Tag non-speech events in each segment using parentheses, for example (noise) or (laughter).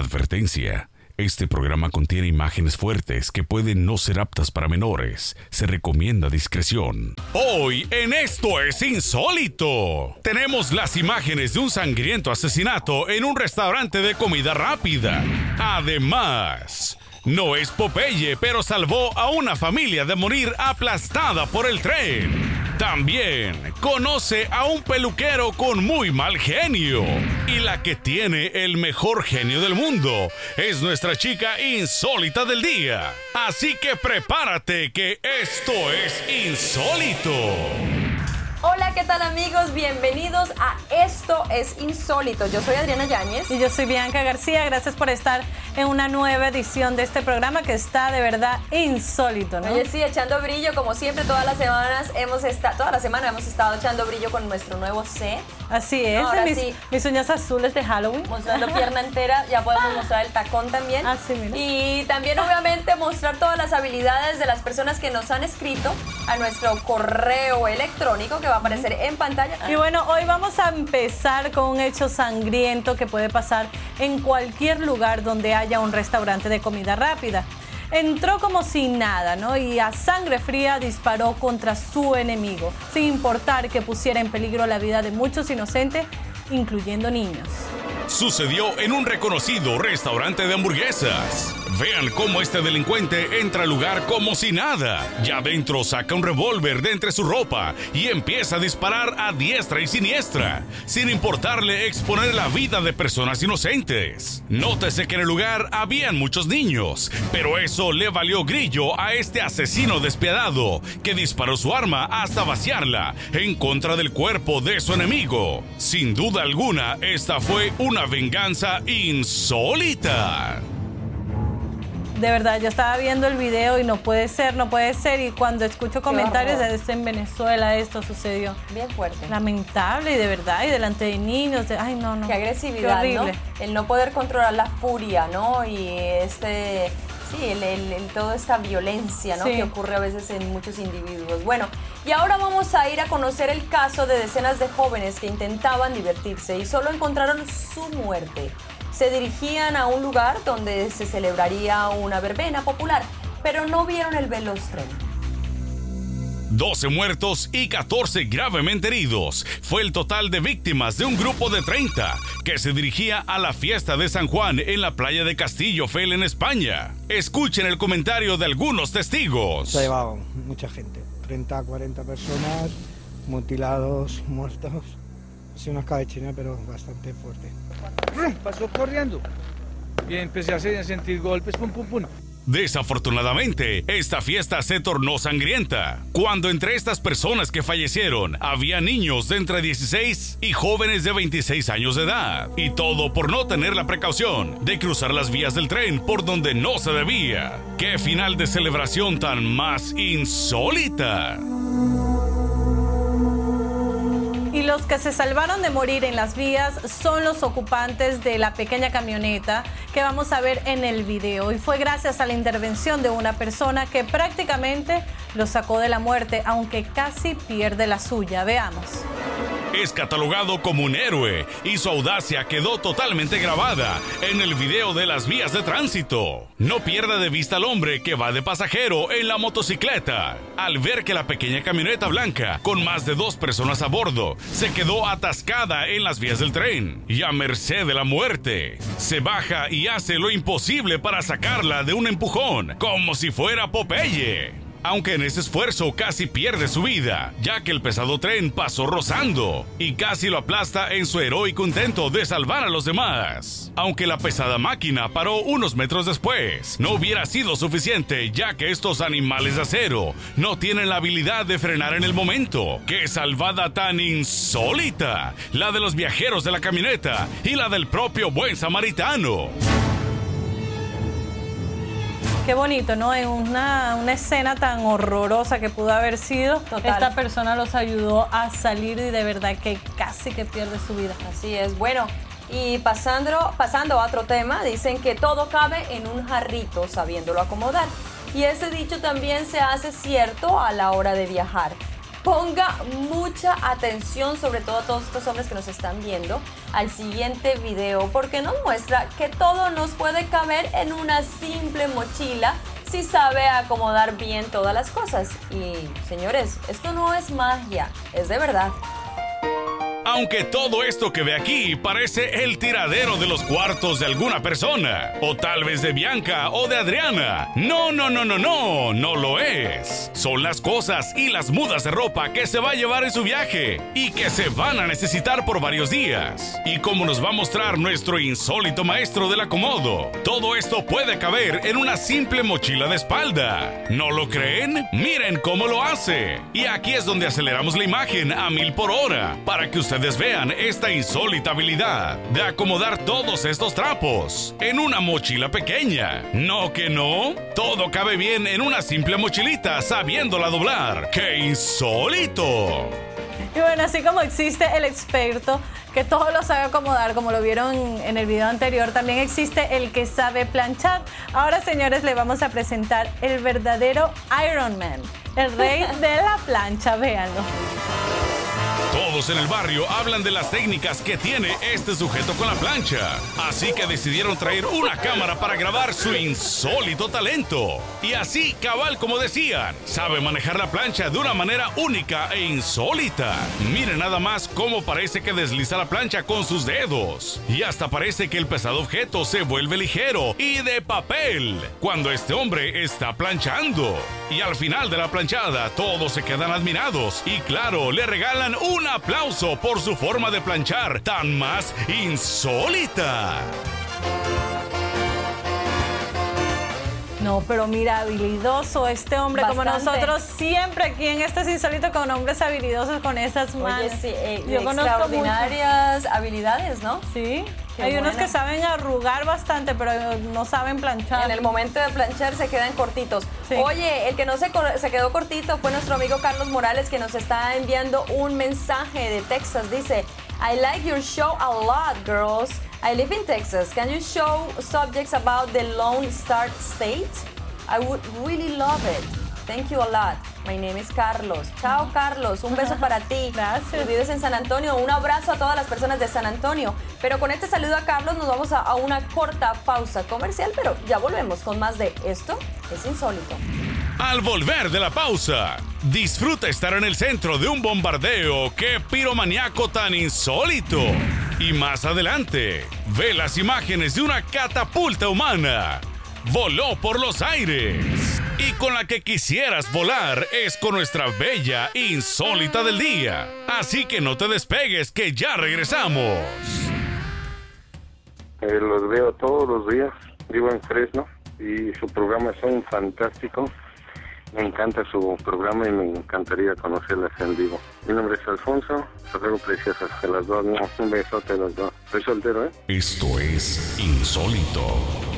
Advertencia. Este programa contiene imágenes fuertes que pueden no ser aptas para menores. Se recomienda discreción. Hoy en Esto es Insólito. Tenemos las imágenes de un sangriento asesinato en un restaurante de comida rápida. Además, no es Popeye, pero salvó a una familia de morir aplastada por el tren. También conoce a un peluquero con muy mal genio. Y la que tiene el mejor genio del mundo es nuestra chica insólita del día. Así que prepárate que esto es insólito. Hola, ¿qué tal amigos? Bienvenidos a Esto es Insólito. Yo soy Adriana Yáñez. Y yo soy Bianca García. Gracias por estar en una nueva edición de este programa que está de verdad insólito, ¿no? Oye, sí, echando brillo, como siempre, todas las semanas hemos estado, toda la semana hemos estado echando brillo con nuestro nuevo set. Así es, Ahora mis, sí. mis uñas azules de Halloween. Mostrando pierna entera, ya podemos mostrar el tacón también. Ah, sí, mira. Y también, obviamente, mostrar todas las habilidades de las personas que nos han escrito a nuestro correo electrónico que va a aparecer en pantalla. Y bueno, hoy vamos a empezar con un hecho sangriento que puede pasar en cualquier lugar donde haya un restaurante de comida rápida. Entró como si nada, ¿no? Y a sangre fría disparó contra su enemigo, sin importar que pusiera en peligro la vida de muchos inocentes, incluyendo niños. Sucedió en un reconocido restaurante de hamburguesas. Vean cómo este delincuente entra al lugar como si nada. Ya dentro saca un revólver de entre su ropa y empieza a disparar a diestra y siniestra, sin importarle exponer la vida de personas inocentes. Nótese que en el lugar habían muchos niños, pero eso le valió grillo a este asesino despiadado que disparó su arma hasta vaciarla en contra del cuerpo de su enemigo. Sin duda alguna, esta fue una venganza insólita. De verdad, yo estaba viendo el video y no puede ser, no puede ser. Y cuando escucho comentarios de esto en Venezuela, esto sucedió. Bien fuerte. Lamentable y de verdad, y delante de niños. de- ay, no, no. Qué agresividad, Qué ¿no? horrible. El no poder controlar la furia, ¿no? Y este, sí, el, el- el- toda esta violencia, ¿no? Sí. Que ocurre a veces en muchos individuos. Bueno, y ahora vamos a ir a conocer el caso de decenas de jóvenes que intentaban divertirse y solo encontraron su muerte. Se dirigían a un lugar donde se celebraría una verbena popular, pero no vieron el veloz tren. 12 muertos y 14 gravemente heridos. Fue el total de víctimas de un grupo de 30 que se dirigía a la fiesta de San Juan en la playa de Castillo Fel en España. Escuchen el comentario de algunos testigos. Se ha llevado mucha gente, 30 a 40 personas, mutilados, muertos. Sido una pero bastante fuerte. Pasó corriendo. Y empecé a se- a sentir golpes, pum, pum, pum. Desafortunadamente, esta fiesta se tornó sangrienta, cuando entre estas personas que fallecieron había niños de entre 16 y jóvenes de 26 años de edad, y todo por no tener la precaución de cruzar las vías del tren por donde no se debía. ¡Qué final de celebración tan más insólita! Y los que se salvaron de morir en las vías son los ocupantes de la pequeña camioneta que vamos a ver en el video. Y fue gracias a la intervención de una persona que prácticamente lo sacó de la muerte, aunque casi pierde la suya. Veamos. Es catalogado como un héroe y su audacia quedó totalmente grabada en el video de las vías de tránsito. No pierda de vista al hombre que va de pasajero en la motocicleta. Al ver que la pequeña camioneta blanca, con más de dos personas a bordo, se quedó atascada en las vías del tren y a merced de la muerte, se baja y hace lo imposible para sacarla de un empujón, como si fuera Popeye aunque en ese esfuerzo casi pierde su vida, ya que el pesado tren pasó rozando y casi lo aplasta en su heroico intento de salvar a los demás. Aunque la pesada máquina paró unos metros después, no hubiera sido suficiente, ya que estos animales de acero no tienen la habilidad de frenar en el momento. ¡Qué salvada tan insólita! La de los viajeros de la camioneta y la del propio buen samaritano. Qué bonito, ¿no? En una, una escena tan horrorosa que pudo haber sido, Total. esta persona los ayudó a salir y de verdad que casi que pierde su vida. Así es, bueno. Y pasando, pasando a otro tema, dicen que todo cabe en un jarrito sabiéndolo acomodar. Y ese dicho también se hace cierto a la hora de viajar. Ponga mucha atención, sobre todo a todos estos hombres que nos están viendo, al siguiente video, porque nos muestra que todo nos puede caber en una simple mochila si sabe acomodar bien todas las cosas. Y señores, esto no es magia, es de verdad. Aunque todo esto que ve aquí parece el tiradero de los cuartos de alguna persona, o tal vez de Bianca o de Adriana. No, no, no, no, no, no lo es. Son las cosas y las mudas de ropa que se va a llevar en su viaje y que se van a necesitar por varios días. Y como nos va a mostrar nuestro insólito maestro del acomodo, todo esto puede caber en una simple mochila de espalda. ¿No lo creen? Miren cómo lo hace. Y aquí es donde aceleramos la imagen a mil por hora para que usted ustedes esta insólita habilidad de acomodar todos estos trapos en una mochila pequeña. No que no, todo cabe bien en una simple mochilita sabiéndola doblar. ¡Qué insólito! Y bueno, así como existe el experto que todo lo sabe acomodar, como lo vieron en el video anterior, también existe el que sabe planchar. Ahora, señores, le vamos a presentar el verdadero Iron Man, el rey de la plancha, véanlo. Todos en el barrio hablan de las técnicas que tiene este sujeto con la plancha, así que decidieron traer una cámara para grabar su insólito talento. Y así, cabal como decían, sabe manejar la plancha de una manera única e insólita. Miren nada más cómo parece que desliza la plancha con sus dedos. Y hasta parece que el pesado objeto se vuelve ligero y de papel cuando este hombre está planchando. Y al final de la planchada, todos se quedan admirados y claro, le regalan un un aplauso por su forma de planchar tan más insólita. No, pero mira, habilidoso este hombre, como nosotros siempre aquí en este es insólito con hombres habilidosos con esas manos. sí, eh, Yo extraordinarias habilidades, ¿no? Sí. Hay unos que saben arrugar bastante, pero no saben planchar. En el momento de planchar se quedan cortitos. Oye, el que no se, se quedó cortito fue nuestro amigo Carlos Morales que nos está enviando un mensaje de Texas. Dice, I like your show a lot, girls. I live in Texas. Can you show subjects about the Lone Star State? I would really love it. Thank you a lot. My name is Carlos. Chao, Carlos. Un beso para ti. Gracias. vives en San Antonio. Un abrazo a todas las personas de San Antonio. Pero con este saludo a Carlos nos vamos a, a una corta pausa comercial, pero ya volvemos con más de esto. Es insólito. Al volver de la pausa, disfruta estar en el centro de un bombardeo. ¡Qué piromaniaco tan insólito! Y más adelante, ve las imágenes de una catapulta humana. Voló por los aires. Y con la que quisieras volar es con nuestra bella insólita del día. Así que no te despegues, que ya regresamos. Eh, los veo todos los días. Vivo en Fresno y su programa son fantásticos. Me encanta su programa y me encantaría conocerlas en vivo. Mi nombre es Alfonso, ruego preciosas de las dos, un besote a las dos. Soy soltero, ¿eh? Esto es Insólito.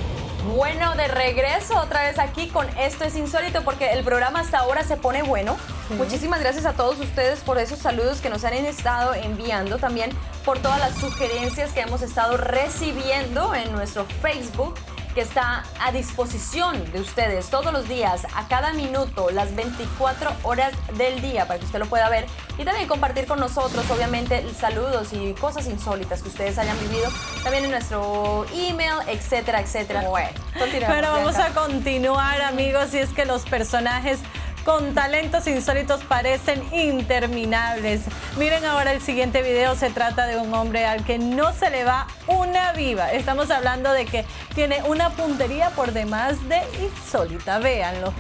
Bueno, de regreso otra vez aquí con Esto es Insólito porque el programa hasta ahora se pone bueno. Muchísimas gracias a todos ustedes por esos saludos que nos han estado enviando, también por todas las sugerencias que hemos estado recibiendo en nuestro Facebook que está a disposición de ustedes todos los días, a cada minuto, las 24 horas del día, para que usted lo pueda ver y también compartir con nosotros, obviamente, saludos y cosas insólitas que ustedes hayan vivido, también en nuestro email, etcétera, etcétera. Bueno, Pero vamos a continuar, amigos, y es que los personajes con talentos insólitos parecen interminables. Miren ahora el siguiente video, se trata de un hombre al que no se le va una viva. Estamos hablando de que tiene una puntería por demás de insólita, véanlo.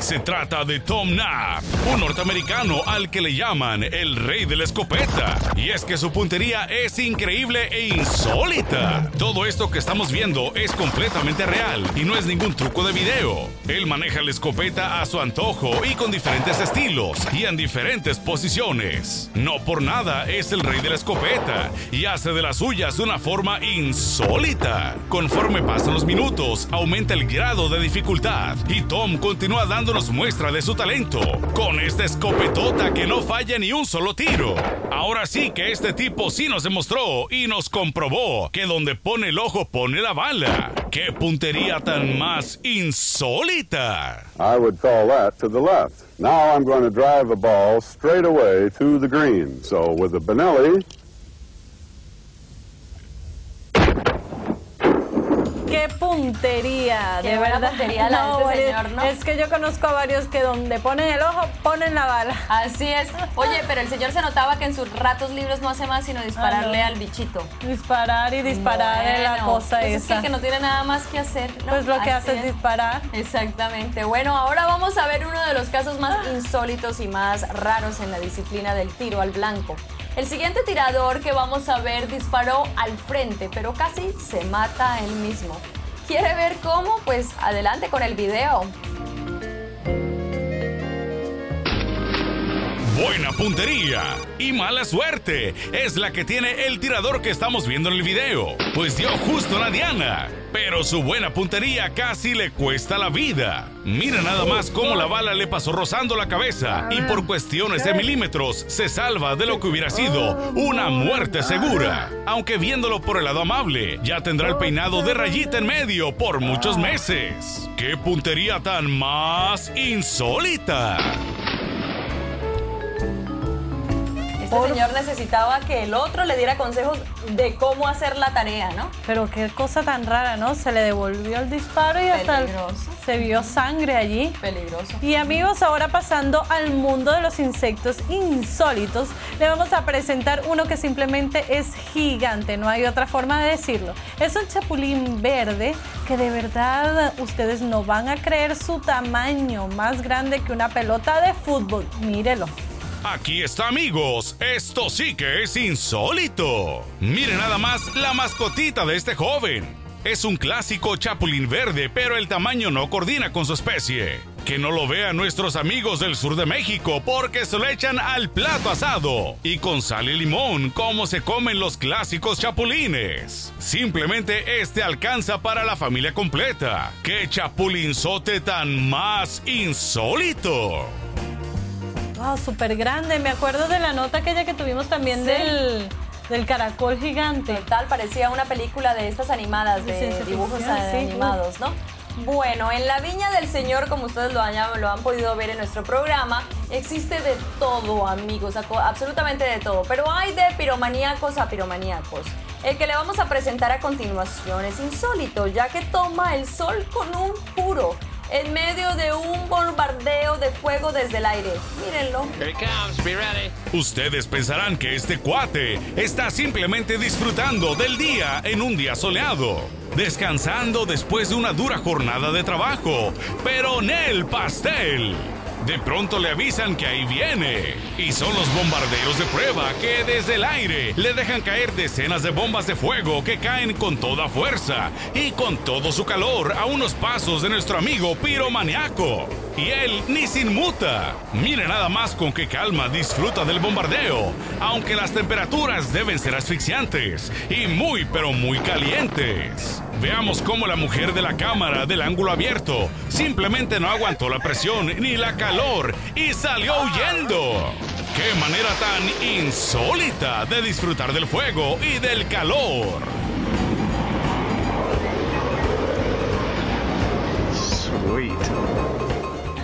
Se trata de Tom Knapp, un norteamericano al que le llaman el rey de la escopeta. Y es que su puntería es increíble e insólita. Todo esto que estamos viendo es completamente real y no es ningún truco de video. Él maneja la escopeta a su antojo y con diferentes estilos y en diferentes posiciones. No por nada es el rey de la escopeta y hace de las suyas de una forma insólita. Conforme pasan los minutos, aumenta el grado de dificultad y Tom continúa dando dándonos muestra de su talento, con esta escopetota que no falla ni un solo tiro. Ahora sí que este tipo sí nos demostró y nos comprobó que donde pone el ojo pone la bala. ¡Qué puntería tan más insólita! I would call that to the left. Now I'm going to drive the ball straight away to the green. So with the Benelli, qué puntería, Qué de verdad. puntería la (laughs) de este bueno, señor, ¿no? Es que yo conozco a varios que donde ponen el ojo, ponen la bala. Así es. Oye, pero el señor se notaba que en sus ratos libres no hace más sino dispararle Ah, no. al bichito. Disparar y disparar es la Bueno, cosa pues es que esa. el que no tiene nada más que hacer. ¿no? Pues lo que hace es disparar. Exactamente. Bueno, ahora vamos a ver uno de los casos más insólitos y más raros en la disciplina del tiro al blanco. El siguiente tirador que vamos a ver disparó al frente, pero casi se mata él mismo. ¿Quiere ver cómo? Pues adelante con el video. Buena puntería y mala suerte es la que tiene el tirador que estamos viendo en el video, pues dio justo a la diana, pero su buena puntería casi le cuesta la vida. Mira nada más cómo la bala le pasó rozando la cabeza y por cuestiones de milímetros se salva de lo que hubiera sido una muerte segura. Aunque viéndolo por el lado amable, ya tendrá el peinado de rayita en medio por muchos meses. ¡Qué puntería tan más insólita! Este señor necesitaba que el otro le diera consejos de cómo hacer la tarea, ¿no? Pero qué cosa tan rara, ¿no? Se le devolvió el disparo y hasta el- se vio sangre allí. Peligroso. Y amigos, ahora pasando al mundo de los insectos insólitos, le vamos a presentar uno que simplemente es gigante, no hay otra forma de decirlo. Es un chapulín verde que de verdad ustedes no van a creer su tamaño, más grande que una pelota de fútbol. Mírelo. Aquí está amigos, esto sí que es insólito. Miren nada más la mascotita de este joven. Es un clásico chapulín verde, pero el tamaño no coordina con su especie. Que no lo vean nuestros amigos del sur de México porque se lo echan al plato asado y con sal y limón como se comen los clásicos chapulines. Simplemente este alcanza para la familia completa. ¡Qué chapulinzote tan más insólito! Wow, súper grande. Me acuerdo de la nota aquella que tuvimos también Sí. del, del caracol gigante. Total, parecía una película de estas animadas, De dibujos sí. animados, ¿no? Bueno, en la Viña del Señor, como ustedes lo han, lo han podido ver en nuestro programa, existe de todo, amigos, absolutamente de todo. Pero hay de piromaníacos a piromaníacos. El que le vamos a presentar a continuación es insólito, ya que toma el sol con un puro, en medio de un bombardeo de fuego desde el aire. Mírenlo. Here comes. Be ready. Ustedes pensarán que este cuate está simplemente disfrutando del día en un día soleado, descansando después de una dura jornada de trabajo, pero en el pastel. De pronto le avisan que ahí viene, y son los bombarderos de prueba que desde el aire le dejan caer decenas de bombas de fuego que caen con toda fuerza y con todo su calor a unos pasos de nuestro amigo piromaniaco. Y él ni se inmuta. Mire nada más con qué calma disfruta del bombardeo, aunque las temperaturas deben ser asfixiantes y muy pero muy calientes. Veamos cómo la mujer de la cámara del ángulo abierto simplemente no aguantó la presión ni la calor y salió huyendo. ¡Qué manera tan insólita de disfrutar del fuego y del calor! Sweet.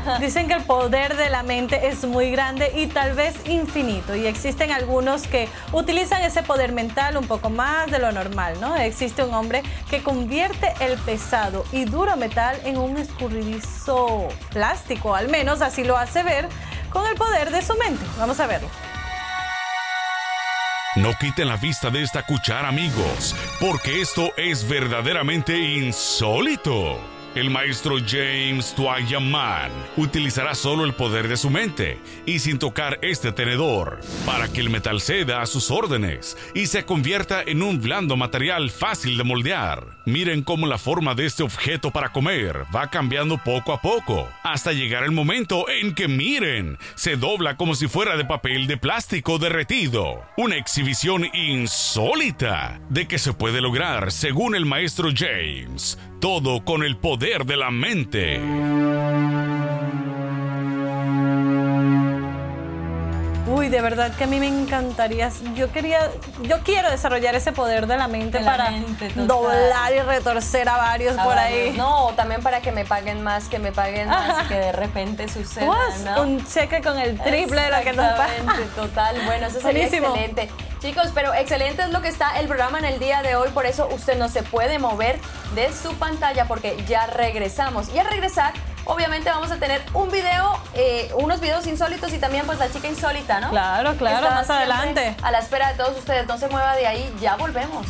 (laughs) Dicen que el poder de la mente es muy grande y tal vez infinito. Y existen algunos que utilizan ese poder mental un poco más de lo normal, ¿no? Existe un hombre que convierte el pesado y duro metal en un escurridizo plástico, al menos así lo hace ver con el poder de su mente. Vamos a verlo. No quiten la vista de esta cuchara, amigos, porque esto es verdaderamente insólito. El maestro James Twayaman utilizará solo el poder de su mente y sin tocar este tenedor para que el metal ceda a sus órdenes y se convierta en un blando material fácil de moldear. Miren cómo la forma de este objeto para comer va cambiando poco a poco hasta llegar el momento en que miren, se dobla como si fuera de papel de plástico derretido. Una exhibición insólita de que se puede lograr según el maestro James. Todo con el poder de la mente. Uy, de verdad que a mí me encantaría. Yo quería, yo quiero desarrollar ese poder de la mente para doblar y retorcer a varios por ahí. No, también para que me paguen más, que me paguen más, que de repente suceda. (laughs) Un cheque con el triple de lo que nos pagan. Total, bueno, eso sería Buenísimo. excelente. Chicos, pero excelente es lo que está el programa en el día de hoy, por eso usted no se puede mover de su pantalla porque ya regresamos. Y al regresar, obviamente vamos a tener un video, eh, unos videos insólitos y también pues la chica insólita, ¿no? Claro, claro, Está más adelante. A la espera de todos ustedes, no se mueva de ahí, ya volvemos.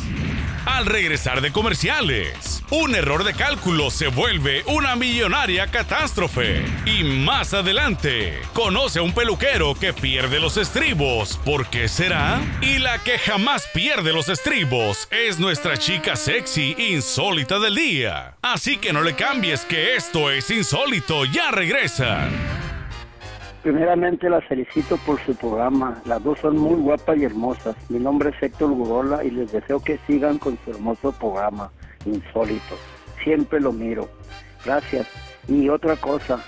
Al regresar de comerciales, un error de cálculo se vuelve una millonaria catástrofe. Y más adelante, conoce a un peluquero que pierde los estribos. ¿Por qué será? Y la que jamás pierde los estribos es nuestra chica sexy insólita del día. Así que no le cambies que esto es insólito. Ya regresan. Primeramente las felicito por su programa. Las dos son muy guapas y hermosas. Mi nombre es Héctor Gorola y les deseo que sigan con su hermoso programa, Insólito. Siempre lo miro. Gracias. Y otra cosa,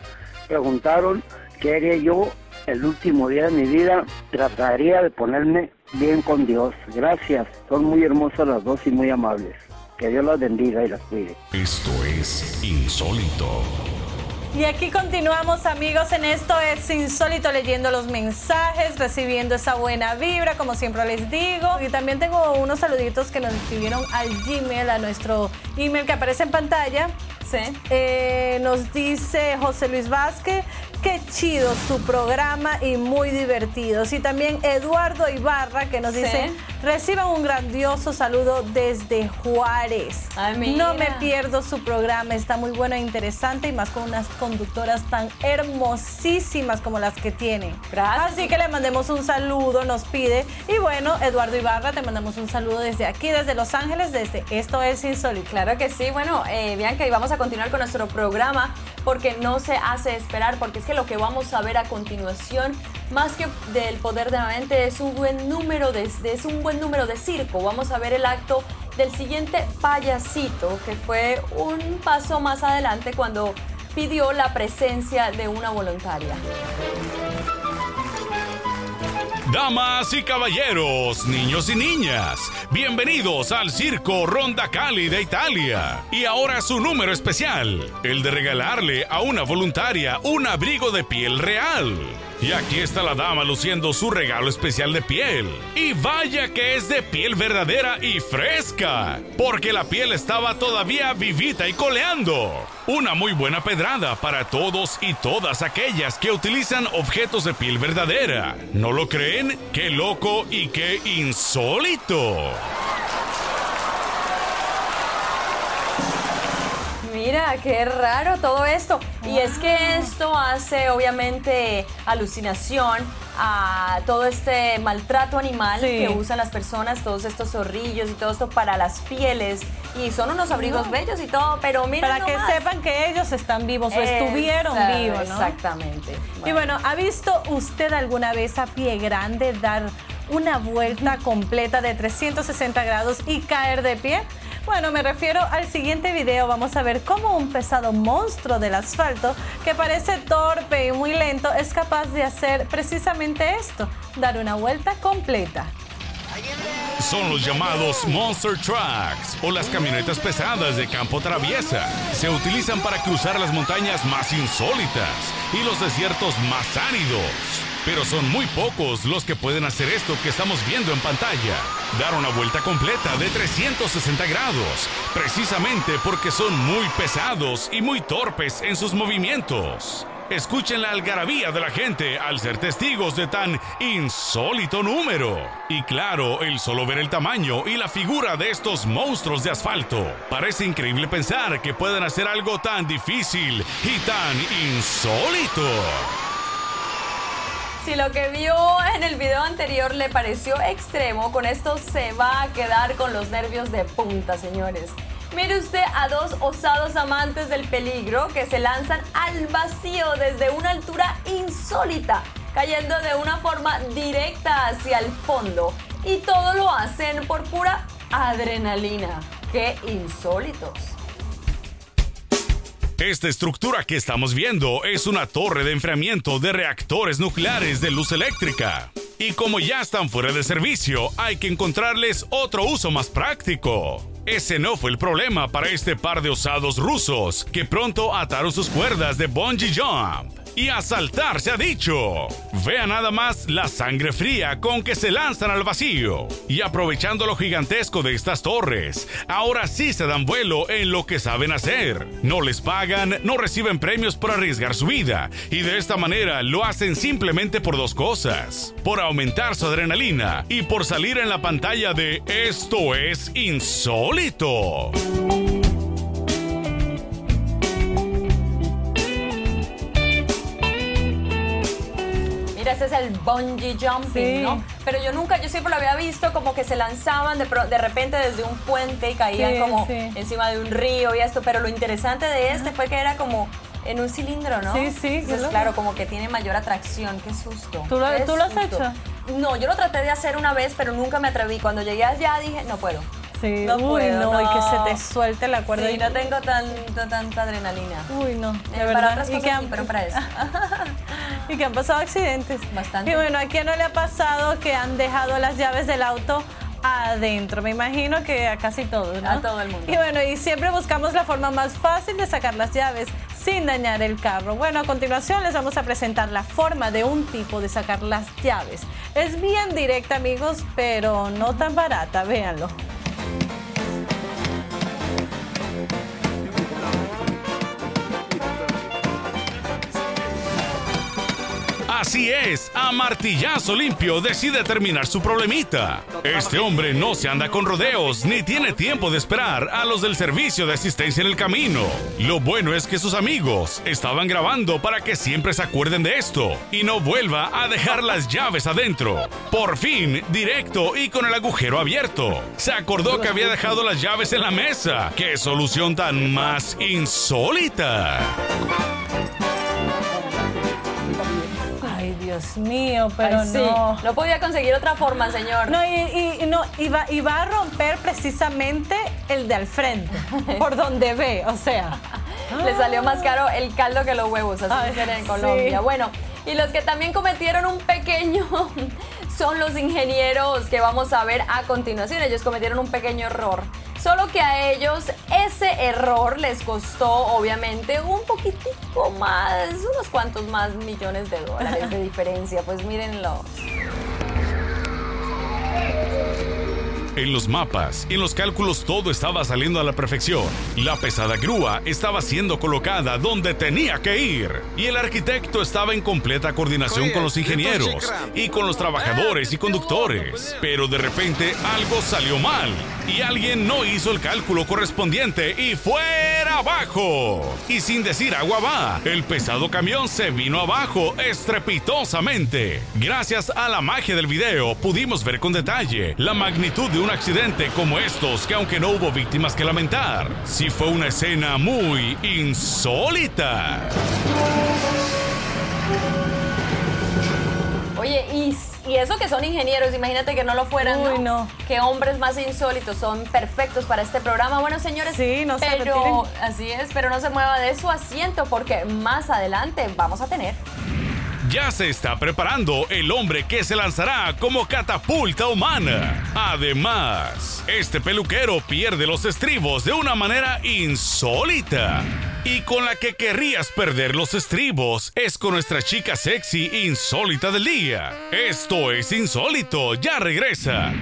preguntaron qué haría yo el último día de mi vida. Trataría de ponerme bien con Dios. Gracias. Son muy hermosas las dos y muy amables. Que Dios las bendiga y las cuide. Esto es insólito. Y aquí continuamos amigos en esto es insólito leyendo los mensajes, recibiendo esa buena vibra como siempre les digo. Y también tengo unos saluditos que nos escribieron al Gmail, a nuestro email que aparece en pantalla. Sí. Eh, nos dice José Luis Vázquez, qué chido su programa y muy divertidos. Y también Eduardo Ibarra que nos Sí. dice, reciban un grandioso saludo desde Juárez. Ay, mira. no me pierdo su programa, está muy bueno e interesante y más con unas conductoras tan hermosísimas como las que tiene. Gracias. Así que le mandemos un saludo, nos pide. Y bueno, Eduardo Ibarra, te mandamos un saludo desde aquí, desde Los Ángeles, desde Esto es Insólito. Claro que sí, bueno, eh, Bianca, y vamos a continuar con nuestro programa porque no se hace esperar, porque es que lo que vamos a ver a continuación, más que del poder de la mente, es un buen número de, es un buen número de circo. Vamos a ver el acto del siguiente payasito, que fue un paso más adelante cuando pidió la presencia de una voluntaria. Damas y caballeros, niños y niñas, bienvenidos al Circo Ronda Cali de Italia. Y ahora su número especial, el de regalarle a una voluntaria un abrigo de piel real. Y aquí está la dama luciendo su regalo especial de piel. Y vaya que es de piel verdadera y fresca, porque la piel estaba todavía vivita y coleando. Una muy buena pedrada para todos y todas aquellas que utilizan objetos de piel verdadera. ¿No lo creen? ¡Qué loco y qué insólito! Mira, qué raro todo esto. Y es que esto hace obviamente alucinación a todo este maltrato animal Sí. que usan las personas, todos estos zorrillos y todo esto para las pieles. Y son unos abrigos No. bellos y todo, pero miren Para que sepan que ellos están vivos o estuvieron vivos, ¿no? Exactamente. Y bueno, ¿ha visto usted alguna vez a pie grande dar una vuelta completa de 360 grados y caer de pie? Bueno, me refiero al siguiente video. Vamos a ver cómo un pesado monstruo del asfalto que parece torpe y muy lento es capaz de hacer precisamente esto, dar una vuelta completa. Son los llamados Monster Trucks o las camionetas pesadas de campo traviesa. Se utilizan para cruzar las montañas más insólitas y los desiertos más áridos. Pero son muy pocos los que pueden hacer esto que estamos viendo en pantalla. Dar una vuelta completa de 360 grados, precisamente porque son muy pesados y muy torpes en sus movimientos. Escuchen la algarabía de la gente al ser testigos de tan insólito número. Y claro, el solo ver el tamaño y la figura de estos monstruos de asfalto. Parece increíble pensar que pueden hacer algo tan difícil y tan insólito. Si lo que vio en el video anterior le pareció extremo, con esto se va a quedar con los nervios de punta, señores. Mire usted a dos osados amantes del peligro que se lanzan al vacío desde una altura insólita, cayendo de una forma directa hacia el fondo. Y todo lo hacen por pura adrenalina. ¡Qué insólitos! Esta estructura que estamos viendo es una torre de enfriamiento de reactores nucleares de luz eléctrica. Y como ya están fuera de servicio, hay que encontrarles otro uso más práctico. Ese no fue el problema para este par de osados rusos, que pronto ataron sus cuerdas de bungee jump. Y a saltar se ha dicho. Vea nada más la sangre fría con que se lanzan al vacío. Y aprovechando lo gigantesco de estas torres, ahora sí se dan vuelo en lo que saben hacer. No les pagan, no reciben premios por arriesgar su vida. Y de esta manera lo hacen simplemente por dos cosas. Por aumentar su adrenalina y por salir en la pantalla de Esto es insólito. Bungee jumping, Sí. ¿no? Pero yo nunca, yo siempre lo había visto como que se lanzaban de, de repente desde un puente y caían Sí, como sí. encima de un río y esto. Pero lo interesante de este fue que era como en un cilindro, ¿no? Sí, sí, Entonces, claro, como que tiene mayor atracción. Qué susto. ¿Tú lo- qué tú lo has susto. hecho? No, yo lo traté de hacer una vez, pero nunca me atreví. Cuando llegué allá dije, no puedo. Sí, No uy, puedo, no, y que no. se te suelte la cuerda. Sí, y- no tengo tanto, tanta adrenalina. Uy, no, de Eh, para verdad. otras y, cosas que sí, pero para eso. (laughs) (laughs) y (laughs) que han pasado accidentes. Bastante. Y bueno, ¿a quién no le ha pasado que han dejado las llaves del auto adentro? Me imagino que a casi todos, ¿no? A todo el mundo. Y bueno, y siempre buscamos la forma más fácil de sacar las llaves sin dañar el carro. Bueno, a continuación les vamos a presentar la forma de un tipo de sacar las llaves. Es bien directa, amigos, pero no tan barata, véanlo. Así es, a martillazo limpio decide terminar su problemita. Este hombre no se anda con rodeos ni tiene tiempo de esperar a los del servicio de asistencia en el camino. Lo bueno es que sus amigos estaban grabando para que siempre se acuerden de esto y no vuelva a dejar las llaves adentro. Por fin, directo y con el agujero abierto. Se acordó que había dejado las llaves en la mesa. ¡Qué solución tan más insólita! Dios mío, pero Ay, sí. no. No podía conseguir otra forma, señor. No, y, no, va a romper precisamente el de al frente, por donde ve, o sea. (laughs) Le salió más caro el caldo que los huevos, así Ay, dicen en sí. Colombia. Bueno, y los que también cometieron un pequeño (laughs) son los ingenieros que vamos a ver a continuación. Ellos cometieron un pequeño error. Solo que a ellos ese error les costó, obviamente, un poquitico más, unos cuantos más millones de dólares de (laughs) diferencia. Pues mírenlo. En los mapas y en los cálculos todo estaba saliendo a la perfección. La pesada grúa estaba siendo colocada donde tenía que ir. Y el arquitecto estaba en completa coordinación con los ingenieros y con los trabajadores y conductores. Pero de repente algo salió mal y alguien no hizo el cálculo correspondiente y fuera abajo. Y sin decir agua va, el pesado camión se vino abajo estrepitosamente. Gracias a la magia del video pudimos ver con detalle la magnitud de un accidente como estos que aunque no hubo víctimas que lamentar, sí fue una escena muy insólita. Oye, y, y eso que son ingenieros, imagínate que no lo fueran, Uy, ¿no? no. Qué hombres más insólitos, son perfectos para este programa. Bueno, señores, Sí, no se pero así es, pero no se mueva de su asiento porque más adelante vamos a tener Ya se está preparando el hombre que se lanzará como catapulta humana. Además, este peluquero pierde los estribos de una manera insólita. Y con la que querrías perder los estribos es con nuestra chica sexy insólita del día. Esto es insólito, ya regresa.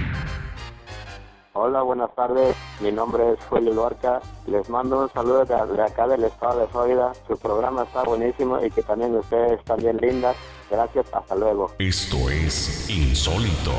Hola, buenas tardes. Mi nombre es Julio Lorca. Les mando un saludo de, de acá del estado de Florida. Su programa está buenísimo y que también ustedes están bien lindas. Gracias, hasta luego. Esto es insólito.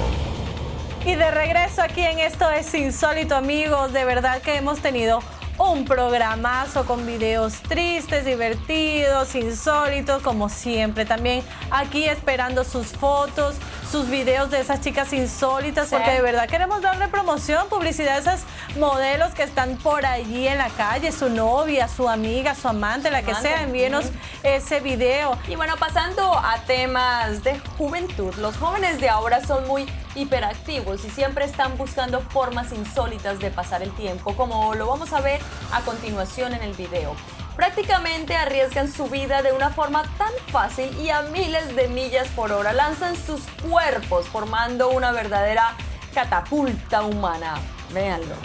Y de regreso aquí en Esto es Insólito, amigos. De verdad que hemos tenido un programazo con videos tristes, divertidos, insólitos, como siempre. También aquí esperando sus fotos, sus videos de esas chicas insólitas, Sí. porque de verdad queremos darle promoción, publicidad a esas modelos que están por allí en la calle, su novia, su amiga, su amante, la que Amante, sea. Envíenos ese video. Y bueno, pasando a temas de juventud, los jóvenes de ahora son muy hiperactivos y siempre están buscando formas insólitas de pasar el tiempo, como lo vamos a ver a continuación en el video. Prácticamente arriesgan su vida de una forma tan fácil y a miles de millas por hora. Lanzan sus cuerpos formando una verdadera catapulta humana. Véanlo.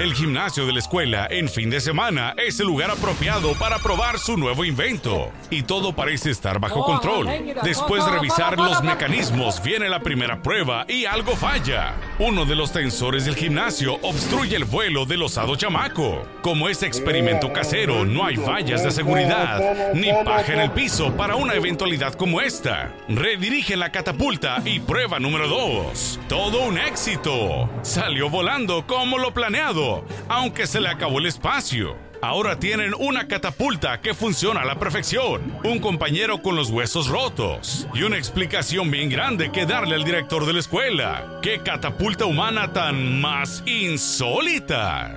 El gimnasio de la escuela en fin de semana es el lugar apropiado para probar su nuevo invento. Y todo parece estar bajo control. Después de revisar los mecanismos, viene la primera prueba y algo falla. Uno de los tensores del gimnasio obstruye el vuelo del osado chamaco. Como es experimento casero, no hay vallas de seguridad ni paja en el piso para una eventualidad como esta. Redirigen la catapulta y prueba número 2. Todo un éxito. Salió volando como lo planeado aunque se le acabó el espacio. Ahora tienen una catapulta que funciona a la perfección, un compañero con los huesos rotos y una explicación bien grande que darle al director de la escuela. ¡Qué catapulta humana tan más insólita!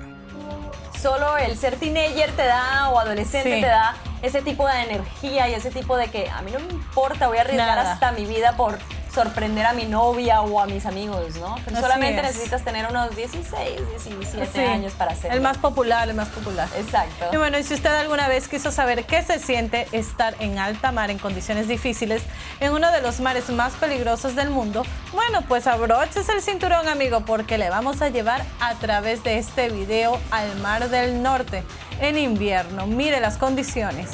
Solo el ser teenager te da o adolescente Sí. te da ese tipo de energía y ese tipo de que a mí no me importa, voy a arriesgar Nada. hasta mi vida por sorprender a mi novia o a mis amigos, ¿no? Pero solamente es. necesitas tener unos 16, 17 Sí, años para hacerlo. El más popular, el más popular. Exacto. Y bueno, y si usted alguna vez quiso saber qué se siente estar en alta mar en condiciones difíciles en uno de los mares más peligrosos del mundo, bueno, pues abroches el cinturón, amigo, porque le vamos a llevar a través de este video al Mar del Norte en invierno. Mire las condiciones.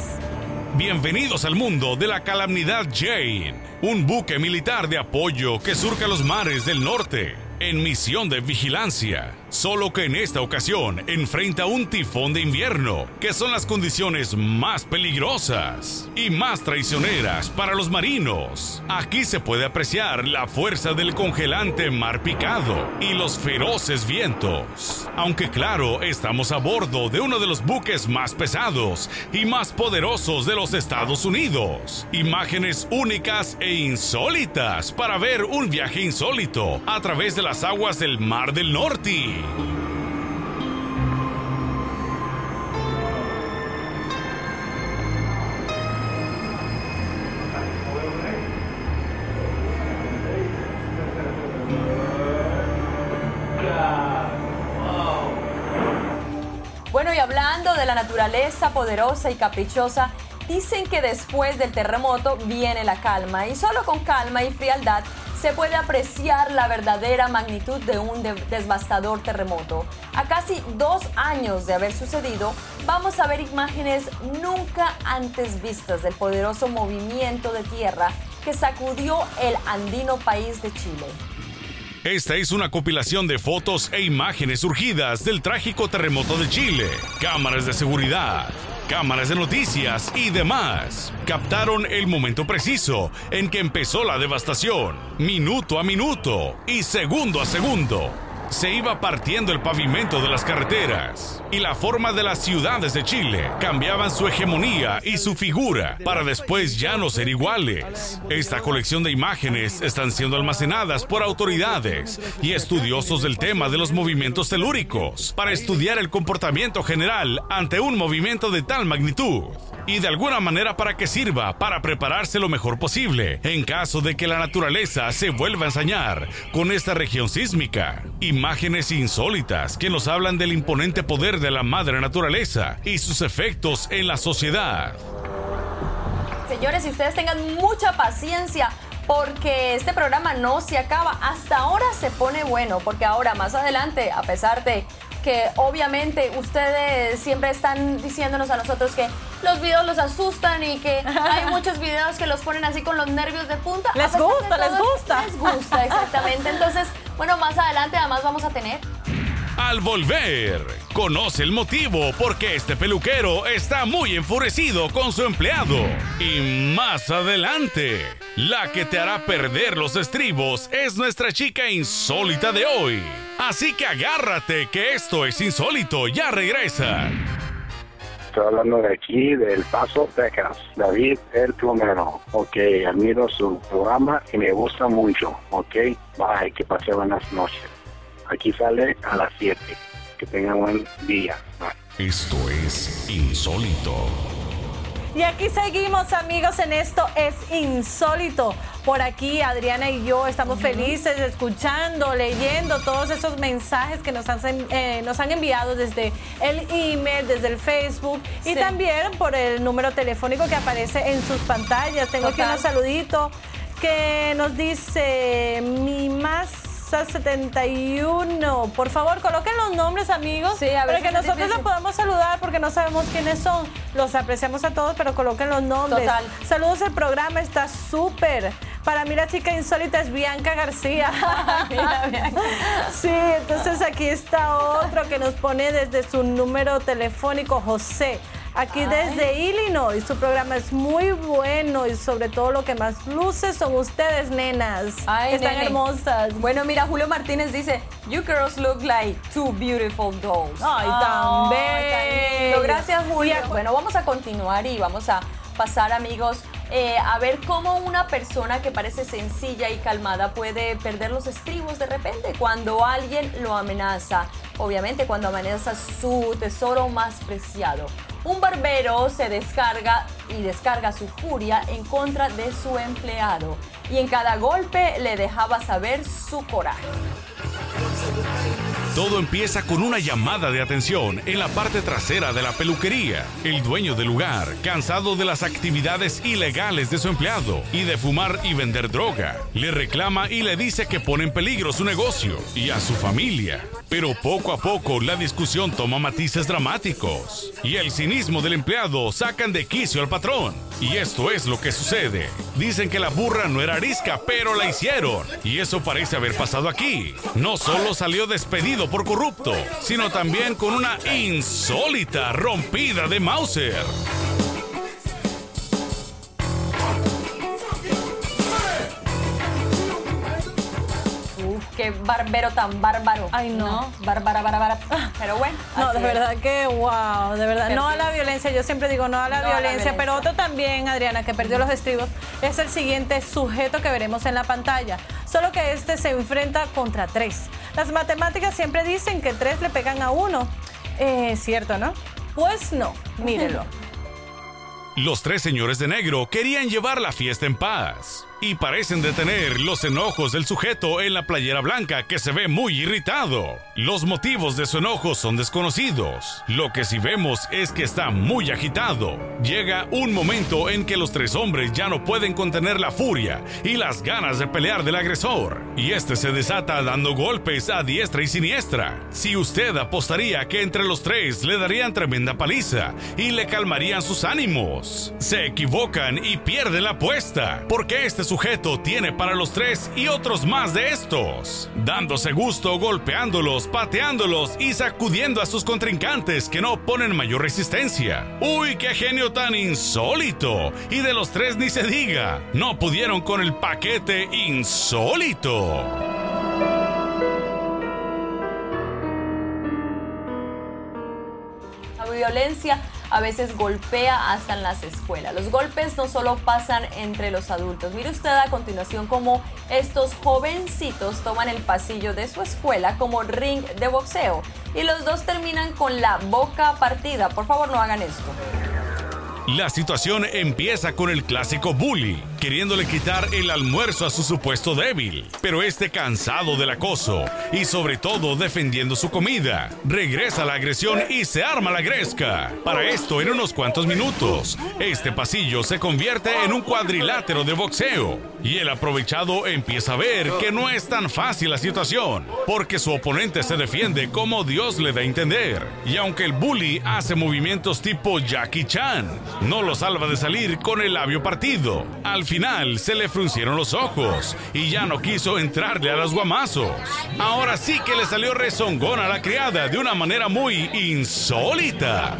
Bienvenidos al mundo de la calamidad Jane, un buque militar de apoyo que surca los mares del norte en misión de vigilancia. Solo que en esta ocasión enfrenta un tifón de invierno, que son las condiciones más peligrosas y más traicioneras para los marinos. Aquí se puede apreciar la fuerza del congelante mar picado y los feroces vientos. Aunque claro, estamos a bordo de uno de los buques más pesados y más poderosos de los Estados Unidos. Imágenes únicas e insólitas para ver un viaje insólito a través de las aguas del Mar del Norte. Bueno, y hablando de la naturaleza poderosa y caprichosa, dicen que después del terremoto viene la calma y solo con calma y frialdad se puede apreciar la verdadera magnitud de un de- devastador terremoto. A casi dos años de haber sucedido, vamos a ver imágenes nunca antes vistas del poderoso movimiento de tierra que sacudió el andino país de Chile. Esta es una compilación de fotos e imágenes surgidas del trágico terremoto de Chile. Cámaras de seguridad, cámaras de noticias y demás captaron el momento preciso en que empezó la devastación, minuto a minuto y segundo a segundo. Se iba partiendo el pavimento de las carreteras y la forma de las ciudades de Chile cambiaban su hegemonía y su figura para después ya no ser iguales. Esta colección de imágenes están siendo almacenadas por autoridades y estudiosos del tema de los movimientos telúricos para estudiar el comportamiento general ante un movimiento de tal magnitud y de alguna manera para que sirva para prepararse lo mejor posible en caso de que la naturaleza se vuelva a ensañar con esta región sísmica. Imágenes insólitas que nos hablan del imponente poder de la madre naturaleza y sus efectos en la sociedad. Señores, y ustedes tengan mucha paciencia porque este programa no se acaba. Hasta ahora se pone bueno, porque ahora más adelante, a pesar de que obviamente ustedes siempre están diciéndonos a nosotros que los videos los asustan y que (laughs) hay muchos videos que los ponen así con los nervios de punta. Les gusta, les gusta. Les gusta, exactamente. Entonces, bueno, más adelante además vamos a tener Al volver, conoce el motivo porque este peluquero está muy enfurecido con su empleado. Y más adelante, la que te hará perder los estribos es nuestra chica insólita de hoy. Así que agárrate que esto es insólito, ya regresa. Estoy hablando de aquí, del Paso, Texas. David el Plomero. Ok, admiro su programa y me gusta mucho. Ok, bye, que pase buenas noches. Aquí sale a las 7. Que tengan buen día. Esto es insólito. Y aquí seguimos amigos en esto es insólito, por aquí. Adriana y yo estamos felices escuchando, leyendo todos esos mensajes que nos han, eh, nos han enviado desde el email, desde el Facebook y también por el número telefónico que aparece en sus pantallas. Tengo aquí Total. unos saluditos que nos dice mi masa 71. Por favor, coloquen los nombres, amigos, Sí, a para que nosotros los podamos saludar porque no sabemos quiénes son. Los apreciamos a todos, pero coloquen los nombres. Total. Saludos, el programa está súper. Para mí la chica insólita es Bianca García. (laughs) Mira, Bianca. Sí, entonces aquí está otro que nos pone desde su número telefónico, José. Aquí Ay. desde Illinois, su programa es muy bueno y sobre todo lo que más luce son ustedes, nenas. Ay, Están nene. hermosas. Bueno, mira, Julio Martínez dice, You girls look like two beautiful dolls. Ay, tan tan bello. Gracias, Julio. Bueno, vamos a continuar y vamos a pasar, amigos, eh, a ver cómo una persona que parece sencilla y calmada puede perder los estribos de repente cuando alguien lo amenaza. Obviamente, cuando amenaza su tesoro más preciado. Un barbero se descarga y descarga su furia en contra de su empleado y en cada golpe le dejaba saber su coraje. Todo empieza con una llamada de atención en la parte trasera de la peluquería. El dueño del lugar, cansado de las actividades ilegales de su empleado y de fumar y vender droga, le reclama y le dice que pone en peligro su negocio y a su familia. Pero poco a poco la discusión toma matices dramáticos y el cinismo del empleado sacan de quicio al patrón. Y esto es lo que sucede. Dicen que la burra no era arisca, pero la hicieron. Y eso parece haber pasado aquí. No solo salió despedido por corrupto, sino también con una insólita rompida de Mauser. Qué barbero tan bárbaro. Ay, no. Bárbara, bárbara. Pero bueno. (laughs) No, de es. verdad que, wow, de verdad. No a la violencia, yo siempre digo no a la, No a la violencia, violencia. pero otro también, Adriana, que perdió los estribos, es el siguiente sujeto que veremos en la pantalla. Solo que este se enfrenta contra tres. Las matemáticas siempre dicen que tres le pegan a uno. Eh, ¿Cierto, no? Pues no, mírenlo. (laughs) Los tres señores de negro querían llevar la fiesta en paz y parecen detener los enojos del sujeto en la playera blanca que se ve muy irritado. Los motivos de su enojo son desconocidos. Lo que sí vemos es que está muy agitado. Llega un momento en que los tres hombres ya no pueden contener la furia y las ganas de pelear del agresor. Y este se desata dando golpes a diestra y siniestra. Si usted apostaría que entre los tres le darían tremenda paliza y le calmarían sus ánimos, se equivocan y pierden la apuesta, porque este sujeto tiene para los tres y otros más de estos, dándose gusto golpeándolos, pateándolos y sacudiendo a sus contrincantes que no ponen mayor resistencia. ¡Uy, qué genio tan insólito! Y de los tres ni se diga, no pudieron con el paquete insólito. Violencia a veces golpea hasta en las escuelas. Los golpes no solo pasan entre los adultos. Mire usted a continuación cómo estos jovencitos toman el pasillo de su escuela como ring de boxeo y los dos terminan con la boca partida. Por favor, no hagan esto. La situación empieza con el clásico bully, queriéndole quitar el almuerzo a su supuesto débil, pero este cansado del acoso y sobre todo defendiendo su comida, regresa la agresión y se arma la gresca. Para esto, en unos cuantos minutos, este pasillo se convierte en un cuadrilátero de boxeo y el aprovechado empieza a ver que no es tan fácil la situación, porque su oponente se defiende como Dios le da a entender. Y aunque el bully hace movimientos tipo Jackie Chan, no lo salva de salir con el labio partido. Se le fruncieron los ojos y ya no quiso entrarle a los guamazos. Ahora sí que le salió rezongón a la criada de una manera muy insólita.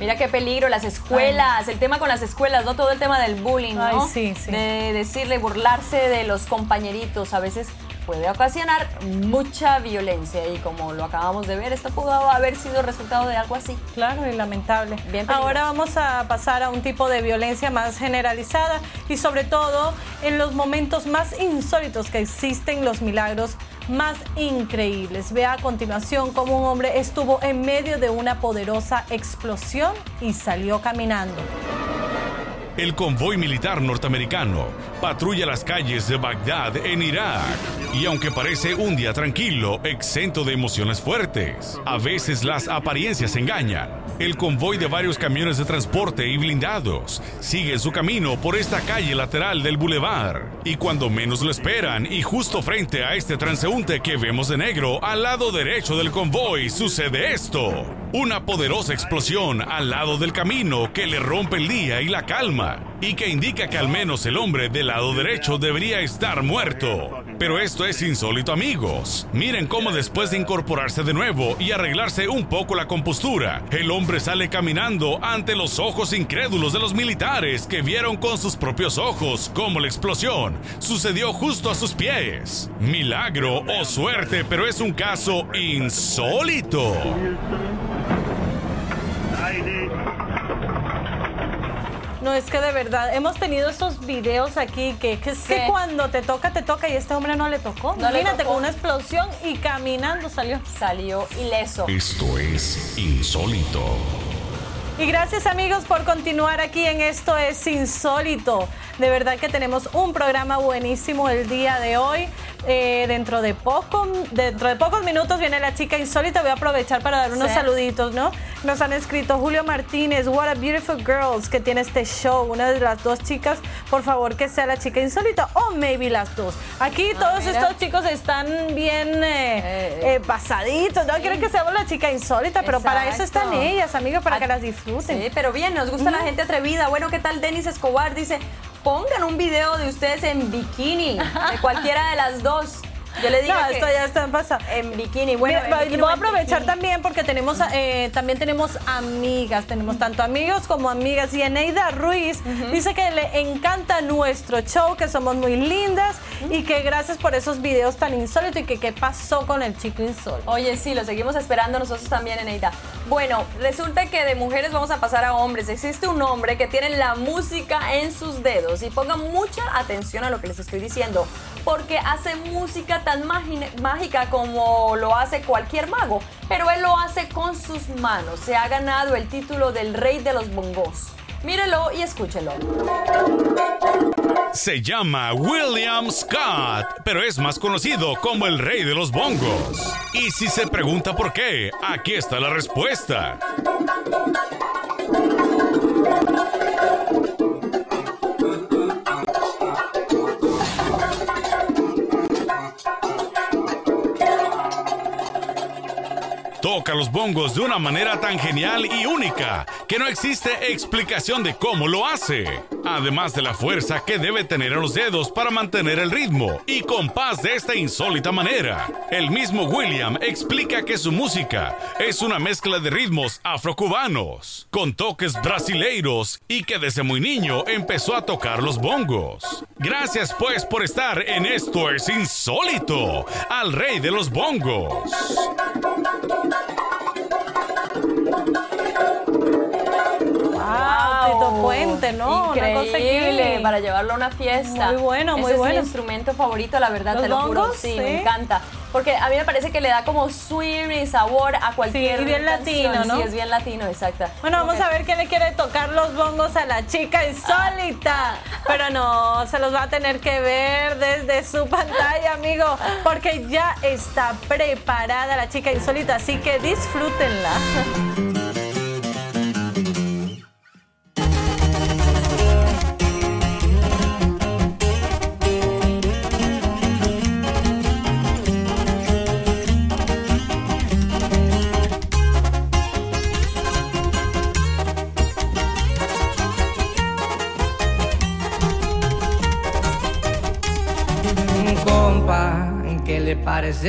Mira qué peligro, las escuelas, el tema con las escuelas, no todo el tema del bullying, ¿no? Ay, sí, sí. De decirle, burlarse de los compañeritos, a veces puede ocasionar mucha violencia y como lo acabamos de ver, esto pudo haber sido resultado de algo así. Claro, y lamentable. Bien. Ahora vamos a pasar a un tipo de violencia más generalizada y sobre todo en los momentos más insólitos que existen los milagros más increíbles. Vea a continuación cómo un hombre estuvo en medio de una poderosa explosión y salió caminando. El convoy militar norteamericano patrulla las calles de Bagdad en Irak. Y aunque parece un día tranquilo, exento de emociones fuertes, a veces las apariencias engañan. El convoy de varios camiones de transporte y blindados sigue su camino por esta calle lateral del bulevar. Y cuando menos lo esperan, y justo frente a este transeúnte que vemos de negro, al lado derecho del convoy, sucede esto. Una poderosa explosión al lado del camino que le rompe el día y la calma, y que indica que al menos el hombre del lado derecho debería estar muerto. Pero esto es insólito amigos. Miren cómo después de incorporarse de nuevo y arreglarse un poco la compostura, el hombre sale caminando ante los ojos incrédulos de los militares que vieron con sus propios ojos cómo la explosión sucedió justo a sus pies. Milagro o suerte, pero es un caso insólito. No, es que de verdad, hemos tenido esos videos aquí que, que, es que cuando te toca, te toca y este hombre no le tocó. No le Imagínate, tocó. con una explosión y caminando salió. Salió ileso. Esto es insólito. Y gracias amigos por continuar aquí en Esto es Insólito. De verdad que tenemos un programa buenísimo el día de hoy. Eh, dentro, de poco, dentro de pocos minutos viene la chica insólita. Voy a aprovechar para dar unos Sí. saluditos, ¿no? Nos han escrito Julio Martínez, What a Beautiful Girls, que tiene este show. Una de las dos chicas, por favor, que sea la chica insólita o maybe las dos. Aquí todos Ah, mira. estos chicos están bien eh, Eh, eh, pasaditos, ¿no? Quieren que seamos la chica insólita, pero para eso están ellas, amigos, para que las disfruten. Sí, pero bien, nos gusta la gente atrevida. Bueno, ¿qué tal Denis Escobar? Dice, pongan un video de ustedes en bikini, de cualquiera de las dos. Yo le digo No, que esto ya está en bikini. Bueno, Mira, en voy- bikini voy o a aprovechar también porque tenemos eh, también tenemos amigas, tenemos tanto amigos como amigas. Y Eneida Ruiz dice que le encanta nuestro show, que somos muy lindas y que gracias por esos videos tan insólitos y que qué pasó con el chico insólito. Oye, sí, lo seguimos esperando nosotros también, Eneida. Bueno, resulta que de mujeres vamos a pasar a hombres. Existe un hombre que tiene la música en sus dedos y pongan mucha atención a lo que les estoy diciendo, porque hace música tan mágica como lo hace cualquier mago, pero él lo hace con sus manos. Se ha ganado el título del rey de los bongos. Mírelo y escúchelo. Se llama William Scott, pero es más conocido como el rey de los bongos. Y si se pregunta por qué, aquí está la respuesta. Toca los bongos de una manera tan genial y única que no existe explicación de cómo lo hace. Además de la fuerza que debe tener en los dedos para mantener el ritmo y compás de esta insólita manera. El mismo William explica que su música es una mezcla de ritmos afrocubanos con toques brasileiros y que desde muy niño empezó a tocar los bongos. Gracias pues por estar en Esto es Insólito, al rey de los bongos. Puente, ¿no? Increíble, para llevarlo a una fiesta. Muy bueno, muy Ese bueno. Es mi instrumento favorito, la verdad, ¿Los te lo juro. bongos? Sí, Sí. me encanta. Porque a mí me parece que le da como swing y sabor a cualquier Sí, y bien canción. latino, ¿no? Sí, es bien latino, exacto. Bueno, vamos a ver quién le quiere tocar los bongos a la chica insólita. Pero no, se los va a tener que ver desde su pantalla, amigo, porque ya está preparada la chica insólita, así que disfrútenla.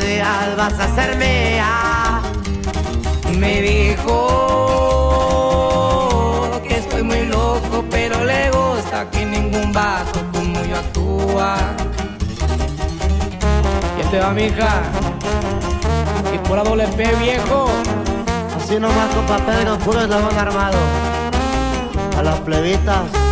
que vas a ser mía. Me dijo que estoy muy loco aquí ningún vato como yo actúa. Y este va mi hija, y por la doble P viejo. Así nomás con papel y puro eslabón armado. A las plebitas.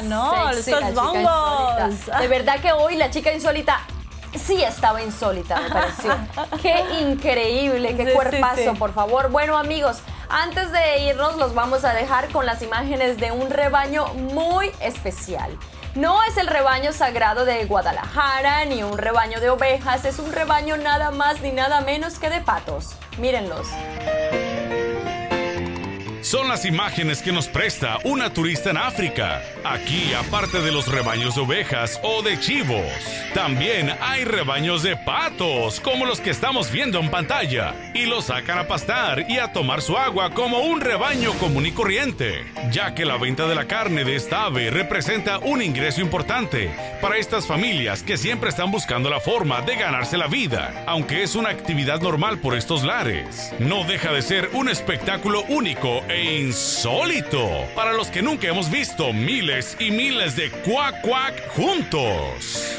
Chica, ¿no? sexy bongos. insólita. De verdad que hoy la chica insólita sí estaba insólita, me pareció. (laughs) Qué increíble, qué Sí, sí, cuerpazo, sí. por favor. Bueno, amigos, antes de irnos los vamos a dejar con las imágenes de un rebaño muy especial. No es el rebaño sagrado de Guadalajara ni un rebaño de ovejas, es un rebaño nada más ni nada menos que de patos. Mírenlos. Son las imágenes que nos presta una turista en África. Aquí, aparte de los rebaños de ovejas o de chivos, también hay rebaños de patos, como los que estamos viendo en pantalla, y los sacan a pastar y a tomar su agua como un rebaño común y corriente, ya que la venta de la carne de esta ave representa un ingreso importante para estas familias que siempre están buscando la forma de ganarse la vida, aunque es una actividad normal por estos lares. No deja de ser un espectáculo único e insólito para los que nunca hemos visto miles y miles de cuac cuac juntos.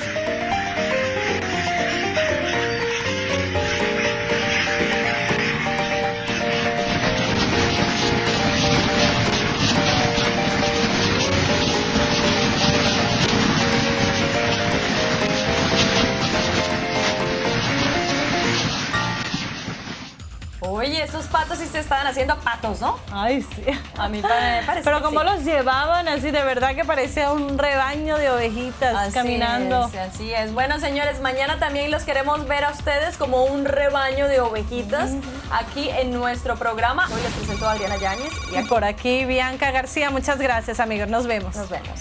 Oye, esos patos sí se estaban haciendo patos, ¿no? Ay, sí. A mí me parece Pero que como sí. los llevaban así, de verdad que parecía un rebaño de ovejitas Así caminando. es, así es. Bueno, señores, mañana también los queremos ver a ustedes como un rebaño de ovejitas aquí en nuestro programa. Hoy les presento a Adriana Yáñez Y por aquí, Bianca García, muchas gracias, amigos. Nos vemos. Nos vemos.